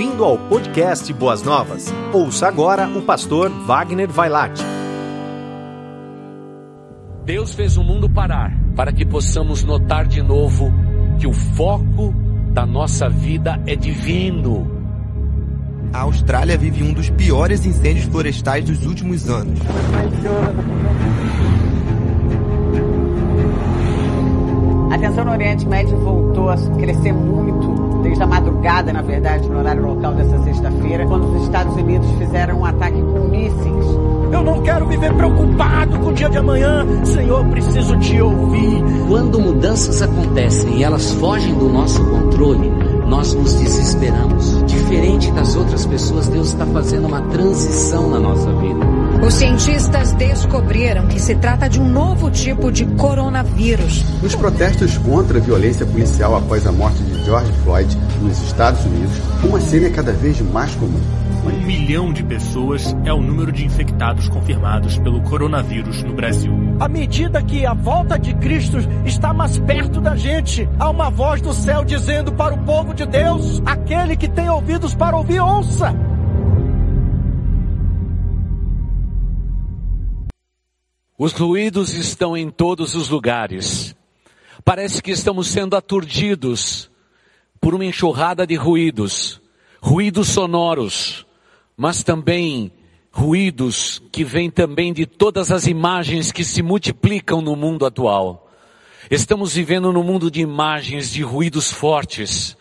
Bem-vindo ao podcast Boas Novas. Ouça agora o pastor Wagner Vailate. Deus fez o mundo parar para que possamos notar de novo que o foco da nossa vida é divino. A Austrália vive um dos piores incêndios florestais dos últimos anos. A tensão no Oriente Médio voltou a crescer muito desde a madrugada, na verdade, no horário local dessa sexta-feira, quando os Estados Unidos fizeram um ataque com mísseis. Eu não quero viver preocupado com o dia de amanhã. Senhor, preciso te ouvir. Quando mudanças acontecem e elas fogem do nosso controle, nós nos desesperamos. Diferente das outras pessoas, Deus está fazendo uma transição na nossa vida. Os cientistas descobriram que se trata de um novo tipo de coronavírus. Nos protestos contra a violência policial após a morte de George Floyd nos Estados Unidos, uma cena é cada vez mais comum. Um milhão de pessoas é o número de infectados confirmados pelo coronavírus no Brasil. À medida que a volta de Cristo está mais perto da gente, há uma voz do céu dizendo para o povo de Deus: aquele que tem ouvidos para ouvir, ouça. Os ruídos estão em todos os lugares. Parece que estamos sendo aturdidos por uma enxurrada de ruídos, ruídos sonoros, mas também ruídos que vêm também de todas as imagens que se multiplicam no mundo atual. Estamos vivendo num mundo de imagens, de ruídos fortes.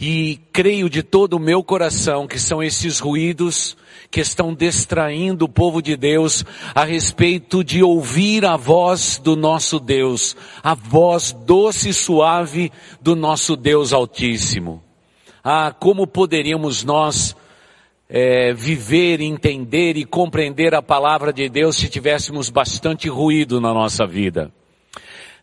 E creio de todo o meu coração que são esses ruídos que estão distraindo o povo de Deus a respeito de ouvir a voz do nosso Deus, a voz doce e suave do nosso Deus Altíssimo. Ah, como poderíamos nós é, viver, entender e compreender a palavra de Deus se tivéssemos bastante ruído na nossa vida?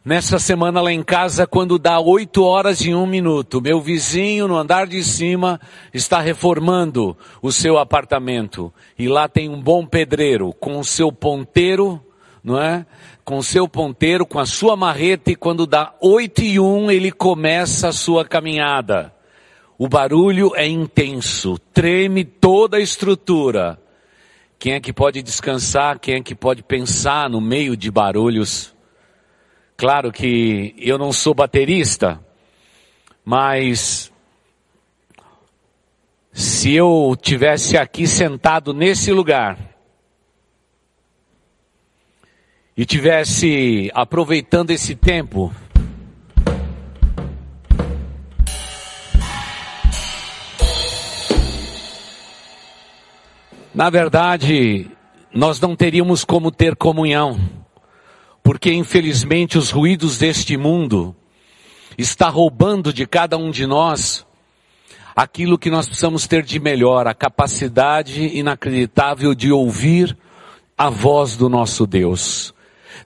Nessa semana lá em casa, quando dá oito horas e um minuto, meu vizinho no andar de cima está reformando o seu apartamento. E lá tem um bom pedreiro com o seu ponteiro, não é? Com o seu ponteiro, com a sua marreta e quando dá oito e um, ele começa a sua caminhada. O barulho é intenso, treme toda a estrutura. Quem é que pode descansar? Quem é que pode pensar no meio de barulhos? Claro que eu não sou baterista, mas se eu tivesse aqui sentado nesse lugar e tivesse aproveitando esse tempo, na verdade, nós não teríamos como ter comunhão porque infelizmente os ruídos deste mundo está roubando de cada um de nós aquilo que nós precisamos ter de melhor, a capacidade inacreditável de ouvir a voz do nosso Deus.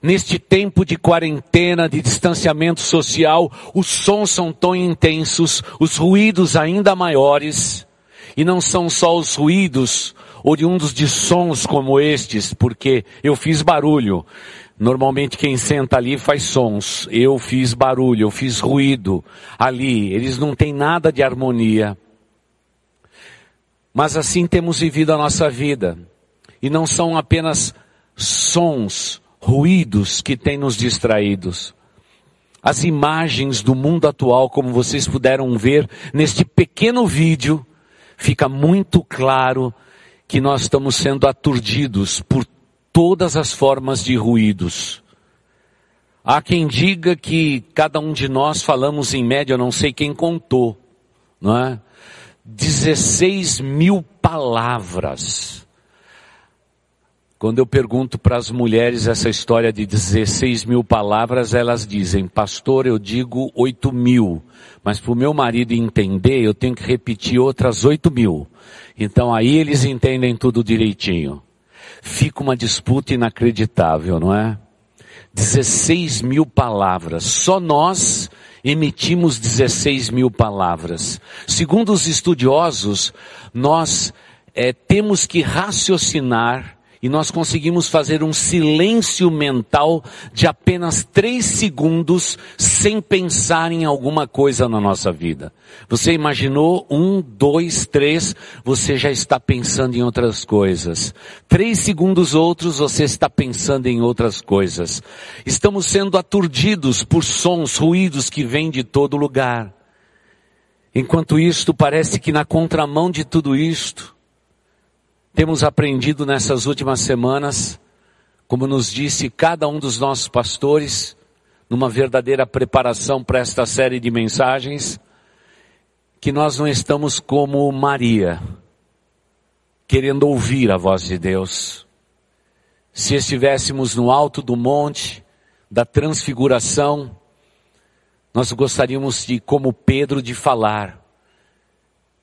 Neste tempo de quarentena, de distanciamento social, os sons são tão intensos, os ruídos ainda maiores, e não são só os ruídos oriundos de sons como estes, porque eu fiz barulho, Normalmente quem senta ali faz sons. Eu fiz barulho, eu fiz ruído ali. Eles não têm nada de harmonia. Mas assim temos vivido a nossa vida. E não são apenas sons, ruídos que têm nos distraídos. As imagens do mundo atual, como vocês puderam ver neste pequeno vídeo, fica muito claro que nós estamos sendo aturdidos por todas as formas de ruídos. Há quem diga que cada um de nós falamos em média, eu não sei quem contou, não é? 16 mil palavras. Quando eu pergunto para as mulheres essa história de 16 mil palavras, elas dizem, pastor, eu digo 8 mil, mas para o meu marido entender, eu tenho que repetir outras 8 mil. Então aí eles entendem tudo direitinho fica uma disputa inacreditável, não é? 16 mil palavras. Só nós emitimos 16 mil palavras. Segundo os estudiosos, nós é, temos que raciocinar e nós conseguimos fazer um silêncio mental de apenas três segundos sem pensar em alguma coisa na nossa vida. Você imaginou um, dois, três, você já está pensando em outras coisas. Três segundos outros, você está pensando em outras coisas. Estamos sendo aturdidos por sons, ruídos que vêm de todo lugar. Enquanto isto, parece que na contramão de tudo isto, temos aprendido nessas últimas semanas, como nos disse cada um dos nossos pastores, numa verdadeira preparação para esta série de mensagens, que nós não estamos como Maria, querendo ouvir a voz de Deus. Se estivéssemos no alto do monte da transfiguração, nós gostaríamos de, como Pedro, de falar,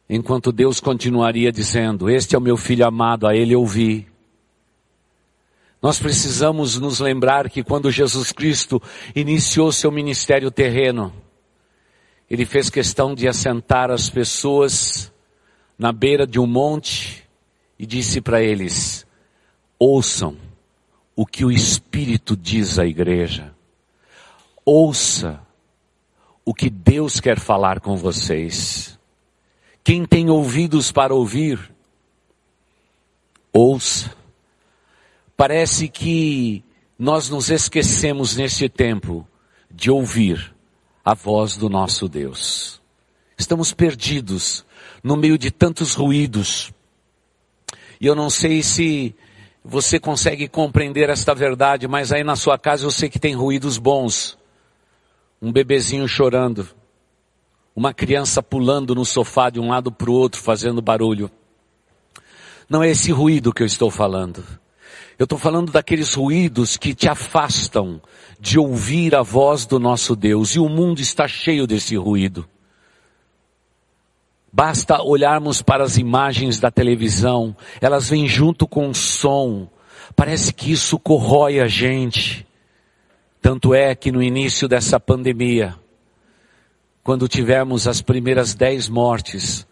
enquanto Deus continuaria dizendo: Este é o meu filho amado, a ele ouvi. Nós precisamos nos lembrar que quando Jesus Cristo iniciou seu ministério terreno, ele fez questão de assentar as pessoas na beira de um monte e disse para eles: ouçam o que o Espírito diz à igreja. Ouça o que Deus quer falar com vocês. Quem tem ouvidos para ouvir, ouça. Parece que nós nos esquecemos neste tempo de ouvir a voz do nosso Deus. Estamos perdidos no meio de tantos ruídos. E eu não sei se você consegue compreender esta verdade, mas aí na sua casa eu sei que tem ruídos bons. Um bebezinho chorando uma criança pulando no sofá de um lado para o outro, fazendo barulho. Não é esse ruído que eu estou falando. Eu estou falando daqueles ruídos que te afastam de ouvir a voz do nosso Deus. E o mundo está cheio desse ruído. Basta olharmos para as imagens da televisão, elas vêm junto com o som. Parece que isso corrói a gente. Tanto é que no início dessa pandemia, quando tivemos as primeiras dez mortes,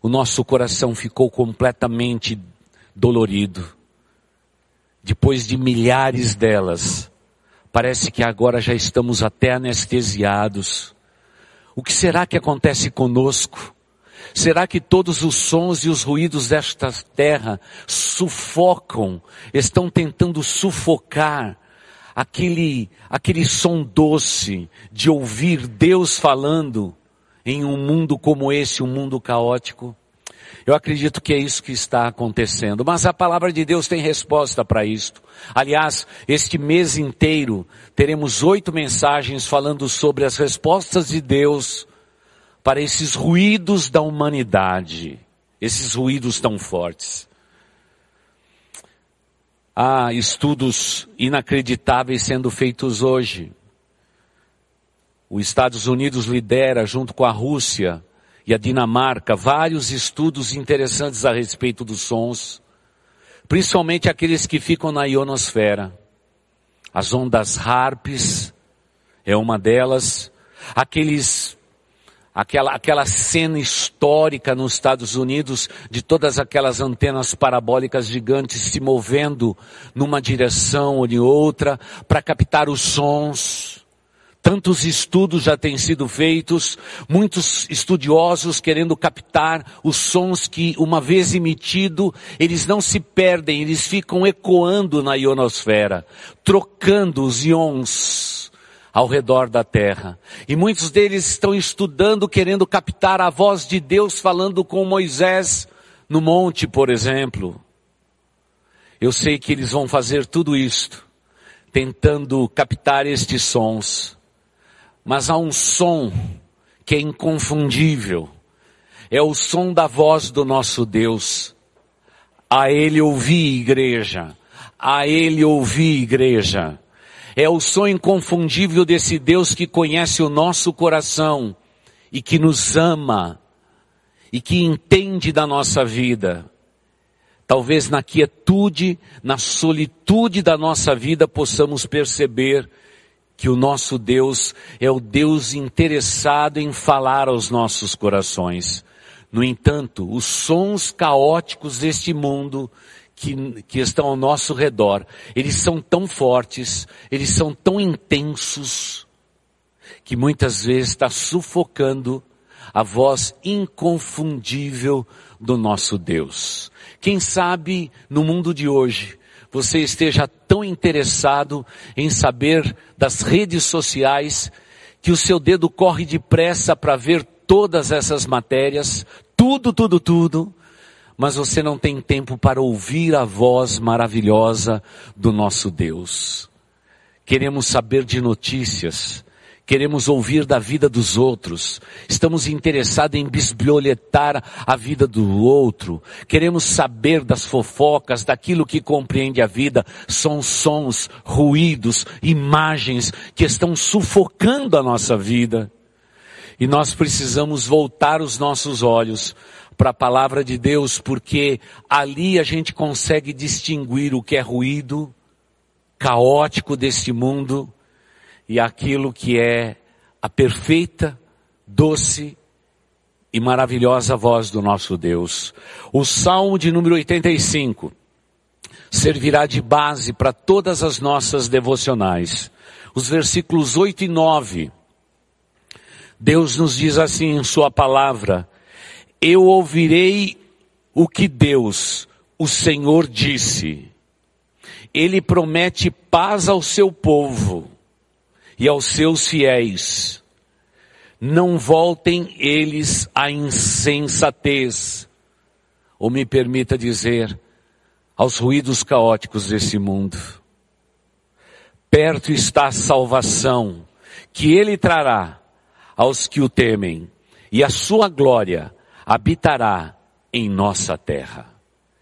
o nosso coração ficou completamente dolorido. Depois de milhares delas, parece que agora já estamos até anestesiados. O que será que acontece conosco? Será que todos os sons e os ruídos desta terra sufocam, estão tentando sufocar aquele, aquele som doce de ouvir Deus falando em um mundo como esse, um mundo caótico? Eu acredito que é isso que está acontecendo. Mas a palavra de Deus tem resposta para isto. Aliás, este mês inteiro teremos oito mensagens falando sobre as respostas de Deus para esses ruídos da humanidade. Esses ruídos tão fortes. Há estudos inacreditáveis sendo feitos hoje. Os Estados Unidos lidera, junto com a Rússia e a Dinamarca, vários estudos interessantes a respeito dos sons, principalmente aqueles que ficam na ionosfera. As ondas harps é uma delas, aqueles aquela, aquela cena histórica nos Estados Unidos de todas aquelas antenas parabólicas gigantes se movendo numa direção ou de outra para captar os sons. Tantos estudos já têm sido feitos, muitos estudiosos querendo captar os sons que, uma vez emitido, eles não se perdem, eles ficam ecoando na ionosfera, trocando os ions ao redor da terra. E muitos deles estão estudando, querendo captar a voz de Deus falando com Moisés no monte, por exemplo. Eu sei que eles vão fazer tudo isto, tentando captar estes sons. Mas há um som que é inconfundível. É o som da voz do nosso Deus. A Ele ouvi, igreja. A Ele ouvi, igreja. É o som inconfundível desse Deus que conhece o nosso coração e que nos ama e que entende da nossa vida. Talvez na quietude, na solitude da nossa vida possamos perceber que o nosso Deus é o Deus interessado em falar aos nossos corações. No entanto, os sons caóticos deste mundo que, que estão ao nosso redor, eles são tão fortes, eles são tão intensos, que muitas vezes está sufocando a voz inconfundível do nosso Deus. Quem sabe no mundo de hoje você esteja tão interessado em saber das redes sociais que o seu dedo corre depressa para ver todas essas matérias, tudo, tudo, tudo, mas você não tem tempo para ouvir a voz maravilhosa do nosso Deus. Queremos saber de notícias, queremos ouvir da vida dos outros, estamos interessados em bisbilhotar a vida do outro, queremos saber das fofocas, daquilo que compreende a vida, são sons, ruídos, imagens que estão sufocando a nossa vida. E nós precisamos voltar os nossos olhos para a palavra de Deus, porque ali a gente consegue distinguir o que é ruído caótico deste mundo e aquilo que é a perfeita, doce e maravilhosa voz do nosso Deus. O Salmo de número 85 servirá de base para todas as nossas devocionais. Os versículos 8 e 9. Deus nos diz assim em sua palavra: Eu ouvirei o que Deus, o Senhor disse. Ele promete paz ao seu povo e aos seus fiéis. Não voltem eles à insensatez, ou me permita dizer, aos ruídos caóticos desse mundo. Perto está a salvação que ele trará aos que o temem, e a sua glória habitará em nossa terra.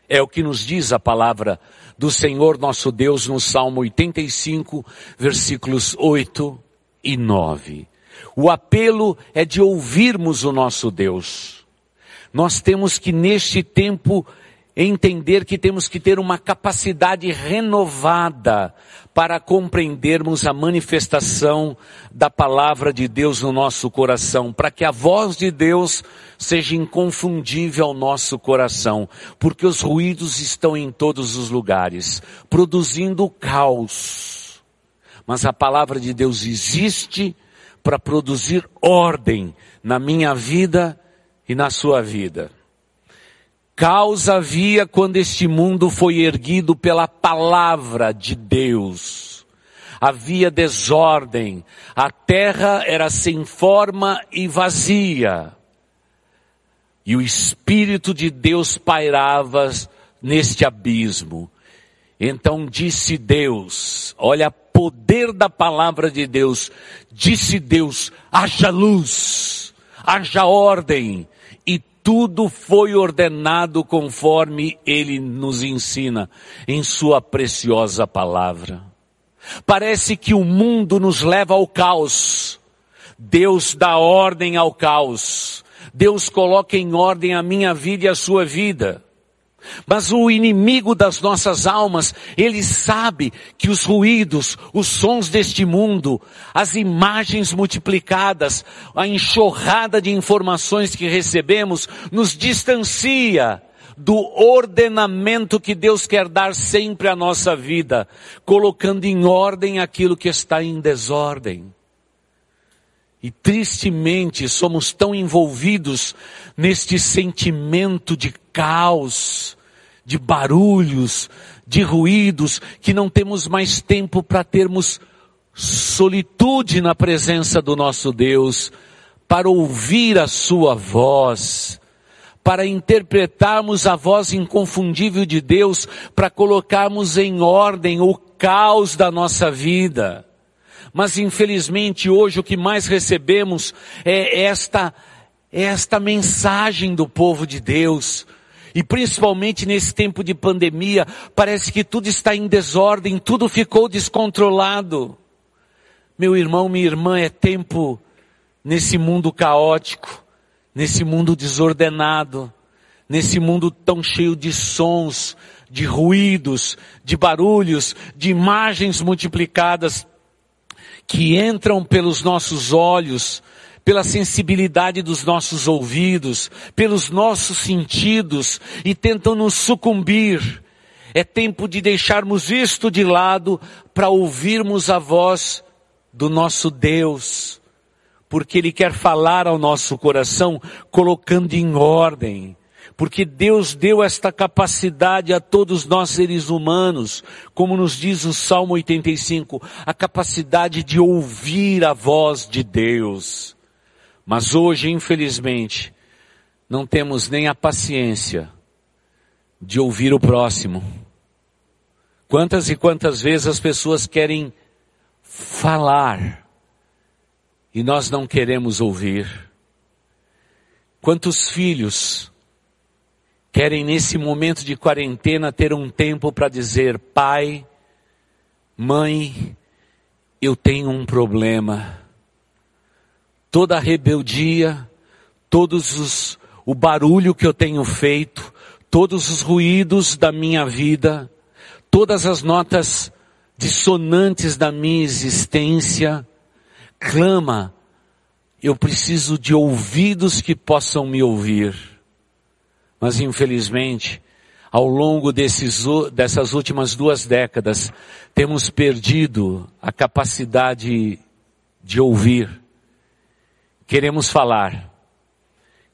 É o que nos diz a palavra do Senhor nosso Deus no Salmo 85, versículos 8 e 9. O apelo é de ouvirmos o nosso Deus. Nós temos que neste tempo entender que temos que ter uma capacidade renovada para compreendermos a manifestação da palavra de Deus no nosso coração, para que a voz de Deus seja inconfundível ao nosso coração, porque os ruídos estão em todos os lugares, produzindo caos. Mas a palavra de Deus existe para produzir ordem na minha vida e na sua vida. Caos havia quando este mundo foi erguido pela palavra de Deus. Havia desordem, a terra era sem forma e vazia. E o Espírito de Deus pairava neste abismo. Então disse Deus, olha poder da palavra de Deus, disse Deus, haja luz, haja ordem, tudo foi ordenado conforme ele nos ensina em sua preciosa palavra. Parece que o mundo nos leva ao caos. Deus dá ordem ao caos. Deus coloca em ordem a minha vida e a sua vida. Mas o inimigo das nossas almas, ele sabe que os ruídos, os sons deste mundo, as imagens multiplicadas, a enxurrada de informações que recebemos, nos distancia do ordenamento que Deus quer dar sempre à nossa vida, colocando em ordem aquilo que está em desordem. E tristemente somos tão envolvidos neste sentimento de caos, de barulhos, de ruídos, que não temos mais tempo para termos solitude na presença do nosso Deus, para ouvir a sua voz, para interpretarmos a voz inconfundível de Deus, para colocarmos em ordem o caos da nossa vida. Mas infelizmente hoje o que mais recebemos é esta, é esta mensagem do povo de Deus. E principalmente nesse tempo de pandemia, parece que tudo está em desordem, tudo ficou descontrolado. Meu irmão, minha irmã, é tempo nesse mundo caótico, nesse mundo desordenado, nesse mundo tão cheio de sons, de ruídos, de barulhos, de imagens multiplicadas que entram pelos nossos olhos, pela sensibilidade dos nossos ouvidos, pelos nossos sentidos e tentam nos sucumbir. É tempo de deixarmos isto de lado para ouvirmos a voz do nosso Deus, porque Ele quer falar ao nosso coração, colocando em ordem. Porque Deus deu esta capacidade a todos nós seres humanos, como nos diz o Salmo 85, a capacidade de ouvir a voz de Deus. Mas hoje, infelizmente, não temos nem a paciência de ouvir o próximo. Quantas e quantas vezes as pessoas querem falar e nós não queremos ouvir? Quantos filhos querem nesse momento de quarentena ter um tempo para dizer, pai, mãe, eu tenho um problema. Toda a rebeldia, todos os, o barulho que eu tenho feito, todos os ruídos da minha vida, todas as notas dissonantes da minha existência, clama, eu preciso de ouvidos que possam me ouvir. Mas infelizmente, ao longo desses, dessas últimas duas décadas, temos perdido a capacidade de ouvir. Queremos falar,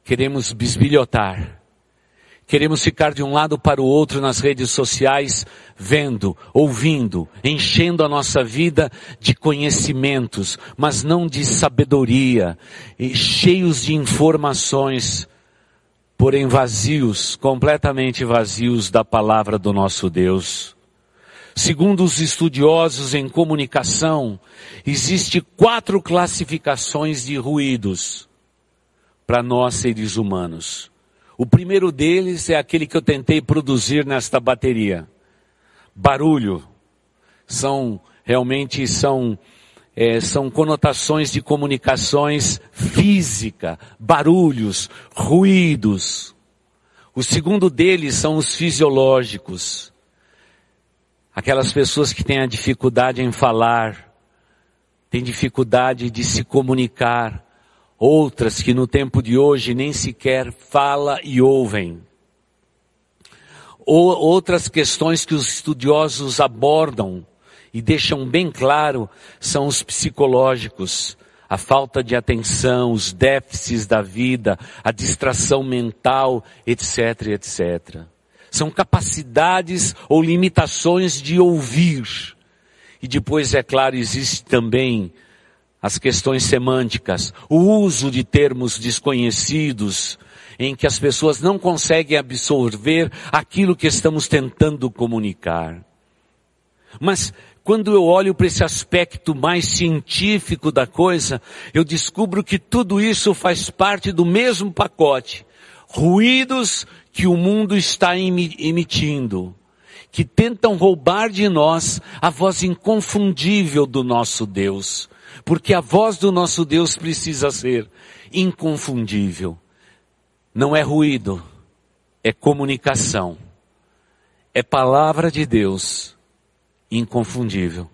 queremos bisbilhotar, Queremos ficar de um lado para o outro nas redes sociais, vendo, ouvindo, enchendo a nossa vida de conhecimentos, mas não de sabedoria, cheios de informações, porém vazios, completamente vazios da palavra do nosso Deus. Segundo os estudiosos em comunicação, existe quatro classificações de ruídos para nós seres humanos. O primeiro deles é aquele que eu tentei produzir nesta bateria. Barulho. São, realmente são, é, são conotações de comunicações física, barulhos, ruídos. O segundo deles são os fisiológicos. Aquelas pessoas que têm a dificuldade em falar, têm dificuldade de se comunicar, outras que no tempo de hoje nem sequer fala e ouvem. Ou outras questões que os estudiosos abordam e deixam bem claro são os psicológicos, a falta de atenção, os déficits da vida, a distração mental, etc, etc. São capacidades ou limitações de ouvir. E depois, é claro, existe também as questões semânticas, o uso de termos desconhecidos, em que as pessoas não conseguem absorver aquilo que estamos tentando comunicar. Mas quando eu olho para esse aspecto mais científico da coisa, eu descubro que tudo isso faz parte do mesmo pacote. Ruídos que o mundo está emitindo, que tentam roubar de nós a voz inconfundível do nosso Deus. Porque a voz do nosso Deus precisa ser inconfundível. Não é ruído, é comunicação. É palavra de Deus inconfundível.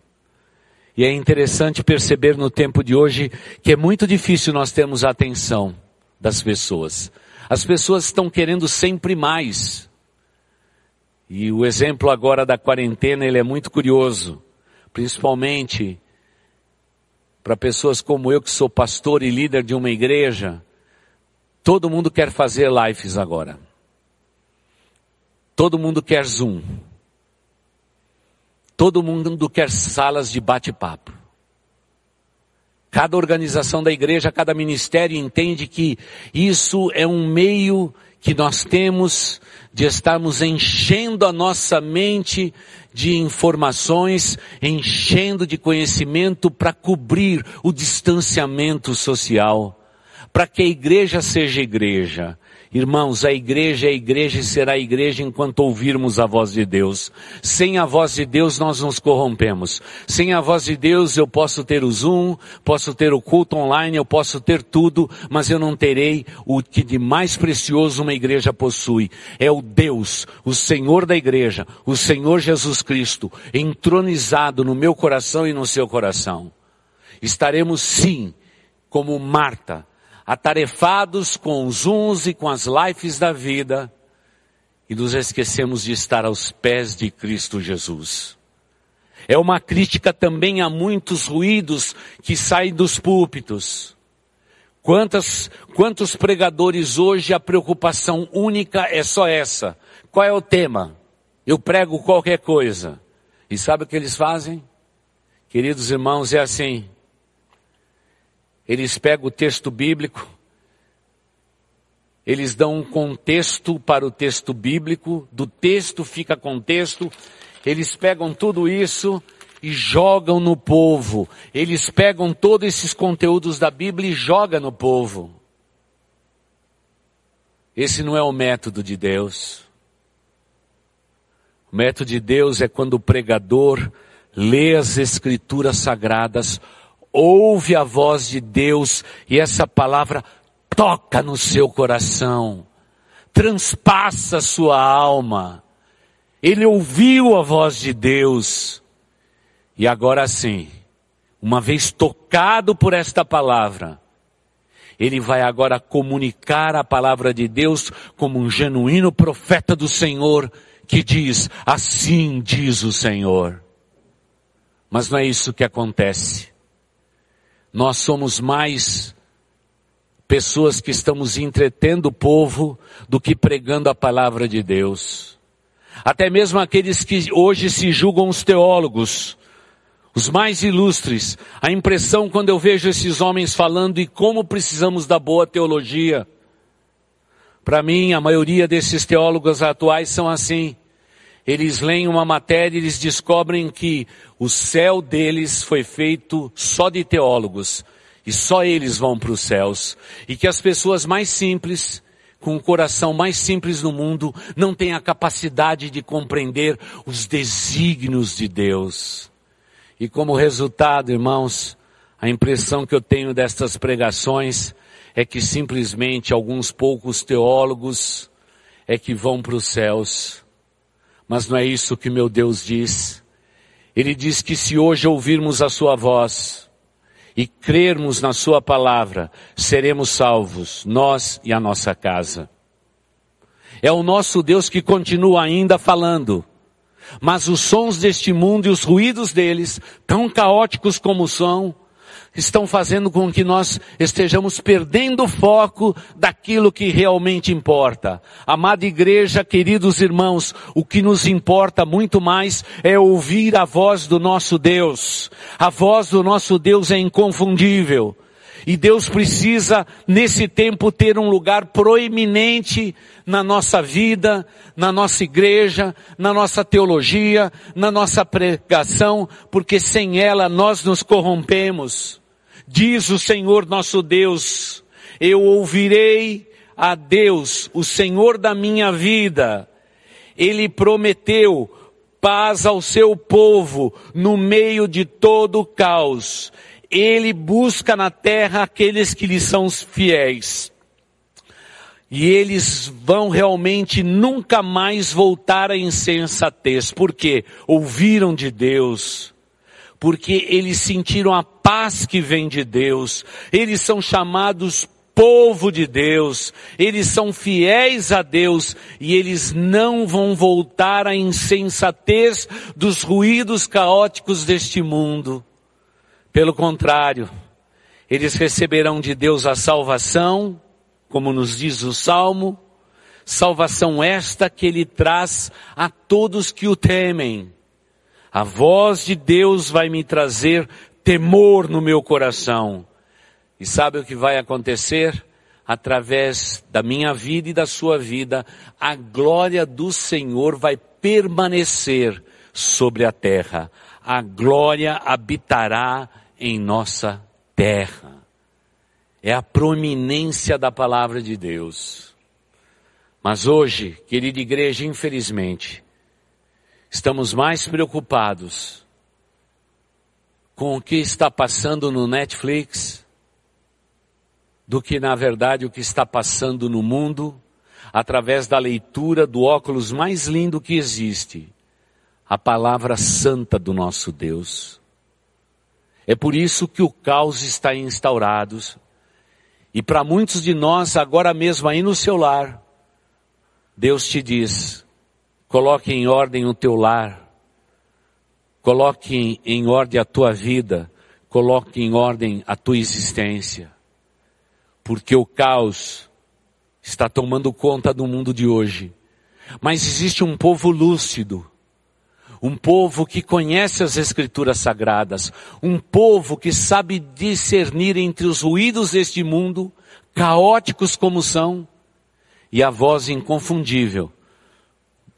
E é interessante perceber no tempo de hoje que é muito difícil nós termos a atenção das pessoas. As pessoas estão querendo sempre mais. E o exemplo agora da quarentena, ele é muito curioso. Principalmente para pessoas como eu que sou pastor e líder de uma igreja, todo mundo quer fazer lives agora. Todo mundo quer Zoom. Todo mundo quer salas de bate-papo. Cada organização da igreja, cada ministério entende que isso é um meio que nós temos de estarmos enchendo a nossa mente de informações, enchendo de conhecimento para cobrir o distanciamento social, para que a igreja seja igreja. Irmãos, a igreja é a igreja e será a igreja enquanto ouvirmos a voz de Deus. Sem a voz de Deus nós nos corrompemos. Sem a voz de Deus eu posso ter o Zoom, posso ter o culto online, eu posso ter tudo, mas eu não terei o que de mais precioso uma igreja possui. É o Deus, o Senhor da igreja, o Senhor Jesus Cristo, entronizado no meu coração e no seu coração. Estaremos sim, como Marta, atarefados com os uns e com as lives da vida, e nos esquecemos de estar aos pés de Cristo Jesus. É uma crítica também a muitos ruídos que saem dos púlpitos. Quantas, quantos pregadores hoje a preocupação única é só essa? Qual é o tema? Eu prego qualquer coisa. E sabe o que eles fazem? Queridos irmãos, é assim. Eles pegam o texto bíblico, eles dão um contexto para o texto bíblico, do texto fica contexto, eles pegam tudo isso e jogam no povo. Eles pegam todos esses conteúdos da Bíblia e jogam no povo. Esse não é o método de Deus. O método de Deus é quando o pregador lê as escrituras sagradas, ouve a voz de Deus e essa palavra toca no seu coração, transpassa sua alma. Ele ouviu a voz de Deus. E agora sim, uma vez tocado por esta palavra, ele vai agora comunicar a palavra de Deus como um genuíno profeta do Senhor que diz: Assim diz o Senhor. Mas não é isso que acontece. Nós somos mais pessoas que estamos entretendo o povo do que pregando a palavra de Deus. Até mesmo aqueles que hoje se julgam os teólogos, os mais ilustres, a impressão quando eu vejo esses homens falando e como precisamos da boa teologia. Para mim, a maioria desses teólogos atuais são assim. Eles leem uma matéria e eles descobrem que o céu deles foi feito só de teólogos e só eles vão para os céus. E que as pessoas mais simples, com o coração mais simples do mundo, não têm a capacidade de compreender os desígnios de Deus. E como resultado, irmãos, a impressão que eu tenho destas pregações é que simplesmente alguns poucos teólogos é que vão para os céus. Mas não é isso que meu Deus diz. Ele diz que se hoje ouvirmos a sua voz, e crermos na Sua palavra, seremos salvos, nós e a nossa casa. É o nosso Deus que continua ainda falando. Mas os sons deste mundo e os ruídos deles, tão caóticos como são, estão fazendo com que nós estejamos perdendo o foco daquilo que realmente importa. Amada igreja, queridos irmãos, o que nos importa muito mais é ouvir a voz do nosso Deus. A voz do nosso Deus é inconfundível. E Deus precisa, nesse tempo, ter um lugar proeminente na nossa vida, na nossa igreja, na nossa teologia, na nossa pregação, porque sem ela nós nos corrompemos. Diz o Senhor nosso Deus, eu ouvirei a Deus, o Senhor da minha vida. Ele prometeu paz ao seu povo no meio de todo o caos. Ele busca na terra aqueles que lhe são fiéis. E eles vão realmente nunca mais voltar à insensatez, porque ouviram de Deus, porque eles sentiram a paz que vem de Deus, eles são chamados povo de Deus, eles são fiéis a Deus e eles não vão voltar à insensatez dos ruídos caóticos deste mundo. Pelo contrário, eles receberão de Deus a salvação, como nos diz o Salmo, salvação esta que ele traz a todos que o temem. A voz de Deus vai me trazer temor no meu coração. E sabe o que vai acontecer? Através da minha vida e da sua vida, a glória do Senhor vai permanecer sobre a terra. A glória habitará em nossa terra. É a proeminência da palavra de Deus. Mas hoje, querida igreja, infelizmente, estamos mais preocupados com o que está passando no Netflix do que, na verdade, o que está passando no mundo através da leitura do óculos mais lindo que existe, a palavra santa do nosso Deus. É por isso que o caos está instaurado. E para muitos de nós, agora mesmo aí no seu lar, Deus te diz: coloque em ordem o teu lar, coloque em ordem a tua vida, coloque em ordem a tua existência, porque o caos está tomando conta do mundo de hoje. Mas existe um povo lúcido, um povo que conhece as escrituras sagradas, um povo que sabe discernir entre os ruídos deste mundo, caóticos como são, e a voz inconfundível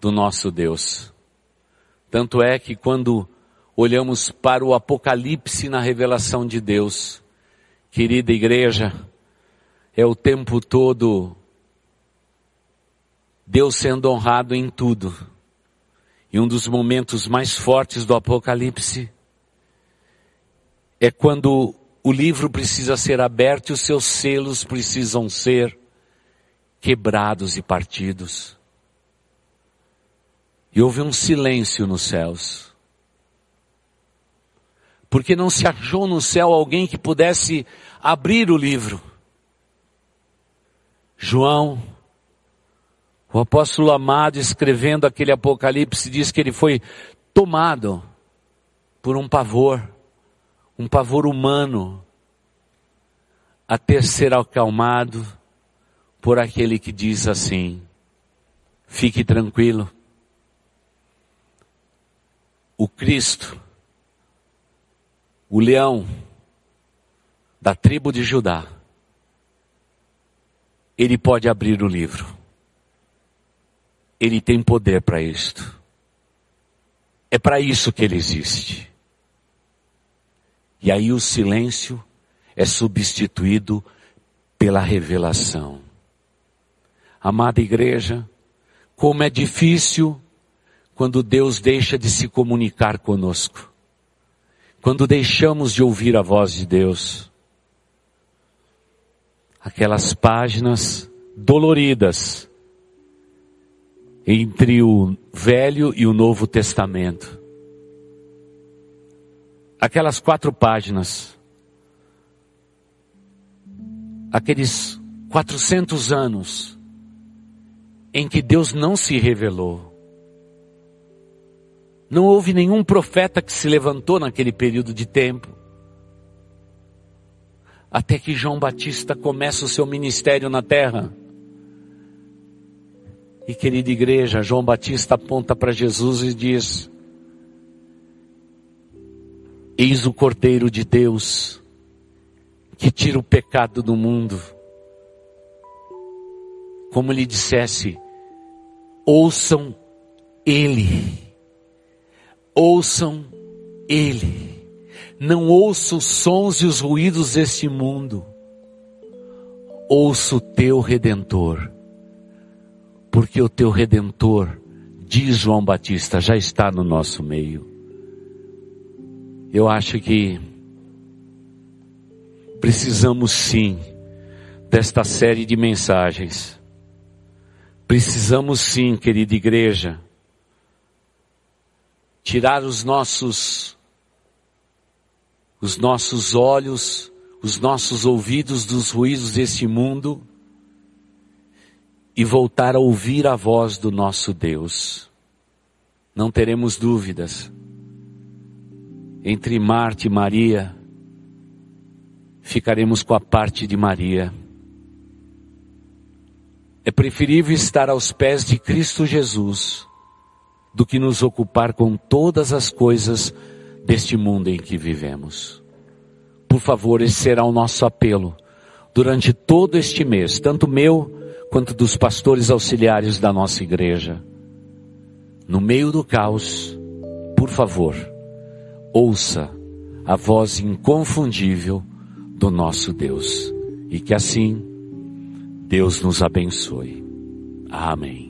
do nosso Deus. Tanto é que quando olhamos para o Apocalipse na revelação de Deus, querida igreja, é o tempo todo Deus sendo honrado em tudo. E um dos momentos mais fortes do Apocalipse é quando o livro precisa ser aberto e os seus selos precisam ser quebrados e partidos. E houve um silêncio nos céus. Porque não se achou no céu alguém que pudesse abrir o livro. João, o apóstolo amado, escrevendo aquele apocalipse, diz que ele foi tomado por um pavor, um pavor humano, até ser acalmado por aquele que diz assim: fique tranquilo. O Cristo, o leão da tribo de Judá, ele pode abrir o livro. Ele tem poder para isto. É para isso que ele existe. E aí o silêncio é substituído pela revelação. Amada igreja, como é difícil quando Deus deixa de se comunicar conosco. Quando deixamos de ouvir a voz de Deus. Aquelas páginas doloridas entre o Velho e o Novo Testamento. Aquelas quatro páginas. Aqueles 400 anos em que Deus não se revelou. Não houve nenhum profeta que se levantou naquele período de tempo. Até que João Batista começa o seu ministério na terra. E querida igreja, João Batista aponta para Jesus e diz: Eis o Cordeiro de Deus que tira o pecado do mundo como lhe dissesse, ouçam Ele, ouçam Ele, não ouça os sons e os ruídos deste mundo, ouça o teu Redentor, porque o teu Redentor, diz João Batista, já está no nosso meio. Eu acho que precisamos sim desta série de mensagens. Precisamos sim, querida igreja, tirar os nossos os nossos olhos, os nossos ouvidos dos ruídos deste mundo e voltar a ouvir a voz do nosso Deus. Não teremos dúvidas. Entre Marte e Maria, ficaremos com a parte de Maria. É preferível estar aos pés de Cristo Jesus do que nos ocupar com todas as coisas deste mundo em que vivemos. Por favor, esse será o nosso apelo durante todo este mês, tanto meu quanto dos pastores auxiliares da nossa igreja. No meio do caos, por favor, ouça a voz inconfundível do nosso Deus e que assim Deus nos abençoe. Amém.